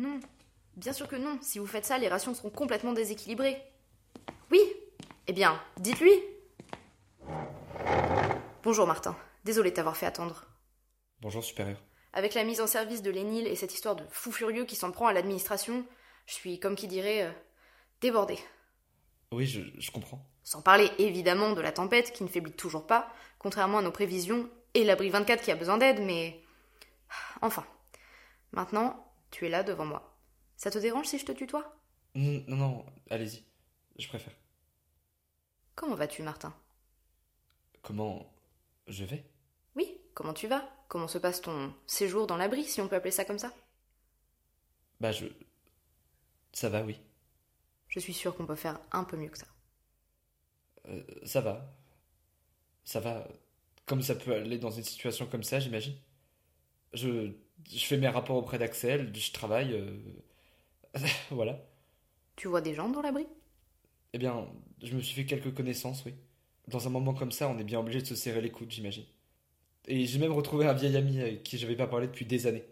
Non. Bien sûr que non. Si vous faites ça, les rations seront complètement déséquilibrées. Oui. Eh bien, dites-lui. Bonjour Martin. Désolé de t'avoir fait attendre. Bonjour supérieur. Avec la mise en service de l'ENIL et cette histoire de fou furieux qui s'en prend à l'administration, je suis, comme qui dirait, euh, débordée. Oui, je, je comprends. Sans parler évidemment de la tempête qui ne faiblit toujours pas, contrairement à nos prévisions, et l'abri 24 qui a besoin d'aide, mais. Enfin. Maintenant, tu es là devant moi. Ça te dérange si je te tutoie? Non, non, non, allez-y. Je préfère. Comment vas-tu, Martin? Comment je vais? Oui, comment tu vas? Comment se passe ton séjour dans l'abri, si on peut appeler ça comme ça? Bah, je. Ça va, oui. Je suis sûre qu'on peut faire un peu mieux que ça. Euh, ça va. Ça va. Comme ça peut aller dans une situation comme ça, j'imagine. Je, je fais mes rapports auprès d'Axel, je travaille. euh, voilà. Tu vois des gens dans l'abri? Eh bien, je me suis fait quelques connaissances, oui. Dans un moment comme ça, on est bien obligé de se serrer les coudes, j'imagine. Et j'ai même retrouvé un vieil ami avec qui j'avais pas parlé depuis des années.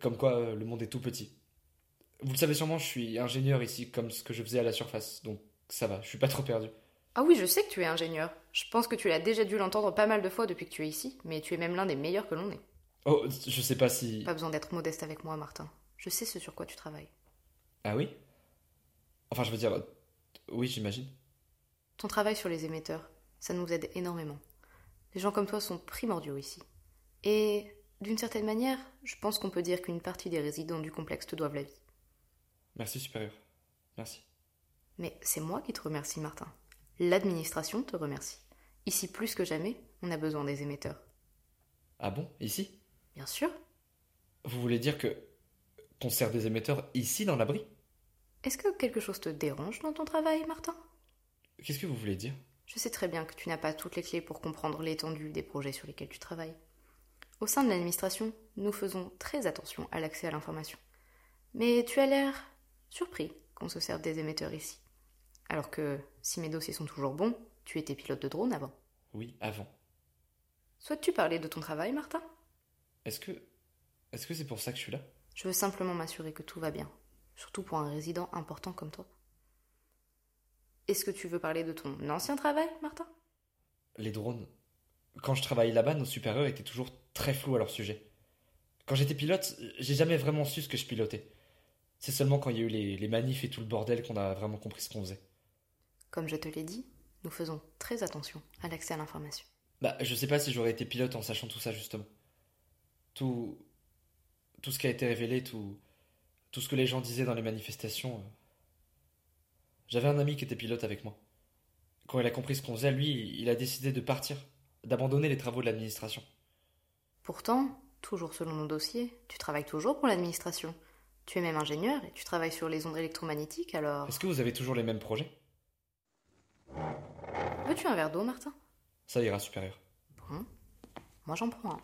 Comme quoi, euh, le monde est tout petit. Vous le savez sûrement, je suis ingénieur ici, comme ce que je faisais à la surface, donc ça va, je suis pas trop perdu. Ah oui, je sais que tu es ingénieur. Je pense que tu l'as déjà dû l'entendre pas mal de fois depuis que tu es ici, mais tu es même l'un des meilleurs que l'on ait. Oh, je sais pas si. Pas besoin d'être modeste avec moi, Martin. Je sais ce sur quoi tu travailles. Ah oui? Enfin, je veux dire. Oui, j'imagine. Ton travail sur les émetteurs, ça nous aide énormément. Les gens comme toi sont primordiaux ici. Et d'une certaine manière, je pense qu'on peut dire qu'une partie des résidents du complexe te doivent la vie. Merci, supérieur. Merci. Mais c'est moi qui te remercie, Martin. L'administration te remercie. Ici, plus que jamais, on a besoin des émetteurs. Ah bon? Ici? Bien sûr. Vous voulez dire que. qu'on sert des émetteurs ici dans l'abri? Est-ce que quelque chose te dérange dans ton travail, Martin? Qu'est-ce que vous voulez dire? Je sais très bien que tu n'as pas toutes les clés pour comprendre l'étendue des projets sur lesquels tu travailles. Au sein de l'administration, nous faisons très attention à l'accès à l'information. Mais tu as l'air surpris qu'on se serve des émetteurs ici. Alors que, si mes dossiers sont toujours bons, tu étais pilote de drone avant. Oui, avant. Souhaites-tu parler de ton travail, Martin? Est-ce que. Est-ce que c'est pour ça que je suis là? Je veux simplement m'assurer que tout va bien, surtout pour un résident important comme toi. Est-ce que tu veux parler de ton ancien travail, Martin? Les drones. Quand je travaillais là-bas, nos supérieurs étaient toujours très flous à leur sujet. Quand j'étais pilote, j'ai jamais vraiment su ce que je pilotais. C'est seulement quand il y a eu les, les manifs et tout le bordel qu'on a vraiment compris ce qu'on faisait. Comme je te l'ai dit, nous faisons très attention à l'accès à l'information. Bah, je sais pas si j'aurais été pilote en sachant tout ça, justement. Tout. Tout ce qui a été révélé, tout. Tout ce que les gens disaient dans les manifestations. euh. J'avais un ami qui était pilote avec moi. Quand il a compris ce qu'on faisait, lui, il a décidé de partir, d'abandonner les travaux de l'administration. Pourtant, Toujours selon nos dossiers, tu travailles toujours pour l'administration. Tu es même ingénieur et tu travailles sur les ondes électromagnétiques, alors... Est-ce que vous avez toujours les mêmes projets? Veux-tu un verre d'eau, Martin? Ça ira, supérieur. Bon, moi j'en prends un.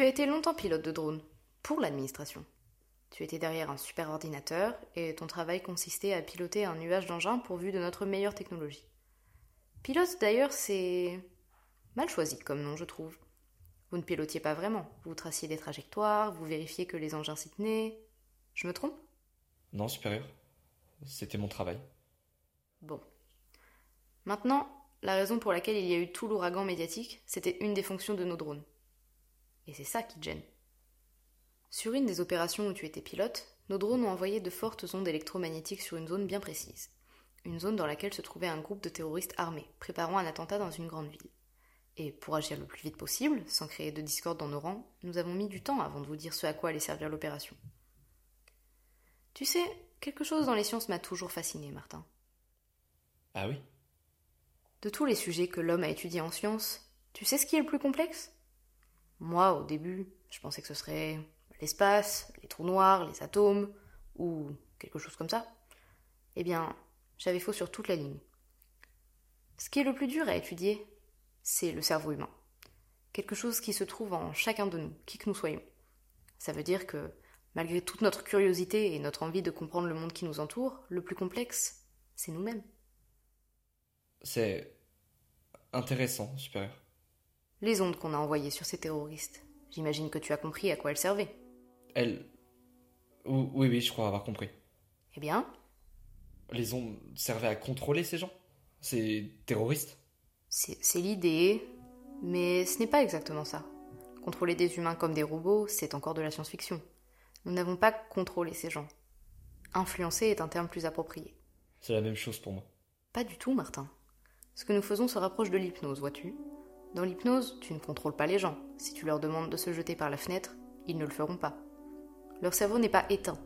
Tu as été longtemps pilote de drone, pour l'administration. Tu étais derrière un super ordinateur et ton travail consistait à piloter un nuage d'engins pourvu de notre meilleure technologie. Pilote d'ailleurs, c'est mal choisi comme nom, je trouve. Vous ne pilotiez pas vraiment, vous traciez des trajectoires, vous vérifiez que les engins s'y tenaient. Je me trompe? Non, supérieur. C'était mon travail. Bon. Maintenant, la raison pour laquelle il y a eu tout l'ouragan médiatique, c'était une des fonctions de nos drones. Et c'est ça qui te gêne. Sur une des opérations où tu étais pilote, nos drones ont envoyé de fortes ondes électromagnétiques sur une zone bien précise. Une zone dans laquelle se trouvait un groupe de terroristes armés, préparant un attentat dans une grande ville. Et pour agir le plus vite possible, sans créer de discorde dans nos rangs, nous avons mis du temps avant de vous dire ce à quoi allait servir l'opération. Tu sais, quelque chose dans les sciences m'a toujours fasciné, Martin. Ah oui? De tous les sujets que l'homme a étudiés en sciences, tu sais ce qui est le plus complexe? Moi, au début, je pensais que ce serait l'espace, les trous noirs, les atomes, ou quelque chose comme ça. Eh bien, j'avais faux sur toute la ligne. Ce qui est le plus dur à étudier, c'est le cerveau humain. Quelque chose qui se trouve en chacun de nous, qui que nous soyons. Ça veut dire que, malgré toute notre curiosité et notre envie de comprendre le monde qui nous entoure, le plus complexe, c'est nous-mêmes. C'est intéressant, supérieur. Les ondes qu'on a envoyées sur ces terroristes, j'imagine que tu as compris à quoi elles servaient. Elles. Ou- Oui, oui, je crois avoir compris. Eh bien, Les ondes servaient à contrôler ces gens? Ces terroristes? C'est l'idée, mais ce n'est pas exactement ça. Contrôler des humains comme des robots, c'est encore de la science-fiction. Nous n'avons pas contrôlé ces gens. Influencer est un terme plus approprié. C'est la même chose pour moi. Pas du tout, Martin. Ce que nous faisons se rapproche de l'hypnose, vois-tu Dans l'hypnose, tu ne contrôles pas les gens. Si tu leur demandes de se jeter par la fenêtre, ils ne le feront pas. Leur cerveau n'est pas éteint.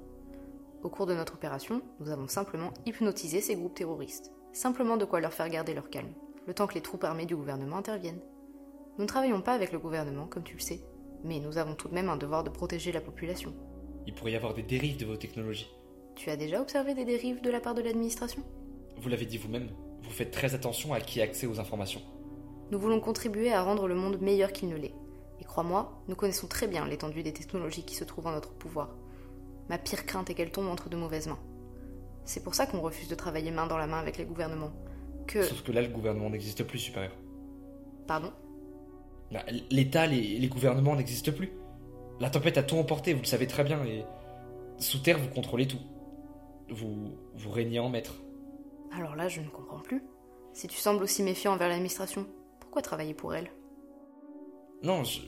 Au cours de notre opération, nous avons simplement hypnotisé ces groupes terroristes. Simplement de quoi leur faire garder leur calme, le temps que les troupes armées du gouvernement interviennent. Nous ne travaillons pas avec le gouvernement, comme tu le sais, mais nous avons tout de même un devoir de protéger la population. Il pourrait y avoir des dérives de vos technologies. Tu as déjà observé des dérives de la part de l'administration? Vous l'avez dit vous-même, vous faites très attention à qui a accès aux informations. Nous voulons contribuer à rendre le monde meilleur qu'il ne l'est. Et crois-moi, nous connaissons très bien l'étendue des technologies qui se trouvent en notre pouvoir. Ma pire crainte est qu'elles tombent entre de mauvaises mains. C'est pour ça qu'on refuse de travailler main dans la main avec les gouvernements. Que... Sauf que là, le gouvernement n'existe plus, supérieur. Pardon? Bah, L'État, les, les gouvernements n'existent plus. La tempête a tout emporté, vous le savez très bien, et sous terre, vous contrôlez tout. Vous, vous régnez en maître. Alors là, je ne comprends plus. Si tu sembles aussi méfiant envers l'administration, pourquoi travailler pour elle? Non, je,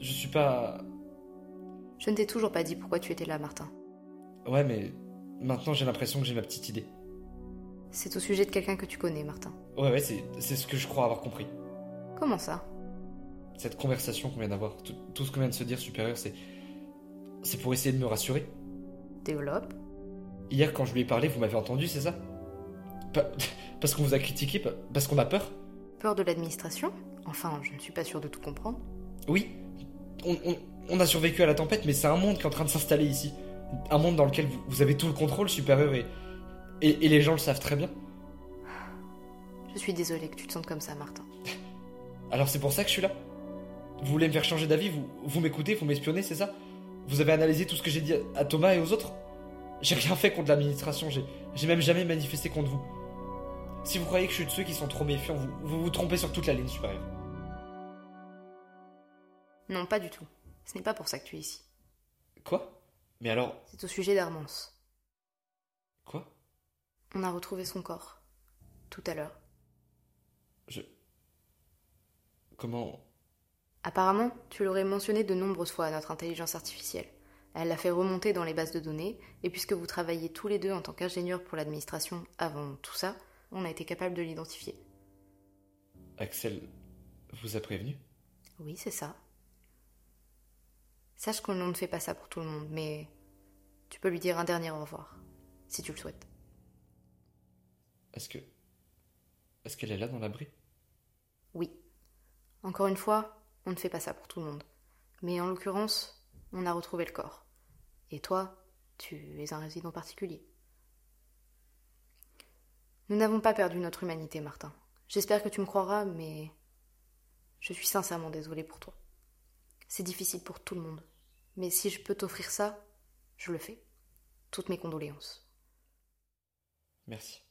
je suis pas. Je ne t'ai toujours pas dit pourquoi tu étais là, Martin. Ouais, mais maintenant j'ai l'impression que j'ai ma petite idée. C'est au sujet de quelqu'un que tu connais, Martin. Ouais, ouais, c'est c'est ce que je crois avoir compris. Comment ça? Cette conversation qu'on vient d'avoir, tout, tout ce qu'on vient de se dire, supérieur, c'est. C'est pour essayer de me rassurer. Développe. Hier, quand je lui ai parlé, vous m'avez entendu, c'est ça? Parce qu'on vous a critiqué, pas- parce qu'on a peur Peur de l'administration Enfin, je ne suis pas sûre de tout comprendre. Oui, on, on- on a survécu à la tempête, mais c'est un monde qui est en train de s'installer ici. Un monde dans lequel vous, vous avez tout le contrôle supérieur et, et, et les gens le savent très bien. Je suis désolée que tu te sentes comme ça, Martin. Alors c'est pour ça que je suis là. Vous voulez me faire changer d'avis, vous, vous m'écoutez, vous m'espionnez, c'est ça? Vous avez analysé tout ce que j'ai dit à Thomas et aux autres? J'ai rien fait contre l'administration, j'ai même jamais manifesté contre vous. Si vous croyez que je suis de ceux qui sont trop méfiants, vous vous, vous trompez sur toute la ligne supérieure. Non, pas du tout. Ce n'est pas pour ça que tu es ici. Quoi? Mais alors, C'est au sujet d'Armance. quoi? On a retrouvé son corps. Tout à l'heure. Je... Comment... Apparemment, tu l'aurais mentionné de nombreuses fois à notre intelligence artificielle. Elle l'a fait remonter dans les bases de données, et puisque vous travaillez tous les deux en tant qu'ingénieurs pour l'administration avant tout ça, on a été capable de l'identifier. Axel vous a prévenu? Oui, c'est ça. Sache qu'on ne fait pas ça pour tout le monde, mais tu peux lui dire un dernier au revoir, si tu le souhaites. Est-ce que... Est-ce qu'elle est là dans l'abri? Oui. Encore une fois, on ne fait pas ça pour tout le monde. Mais en l'occurrence, on a retrouvé le corps. Et toi, tu es un résident particulier. Nous n'avons pas perdu notre humanité, Martin. J'espère que tu me croiras, mais je suis sincèrement désolée pour toi. C'est difficile pour tout le monde. Mais si je peux t'offrir ça, je le fais. Toutes mes condoléances. Merci.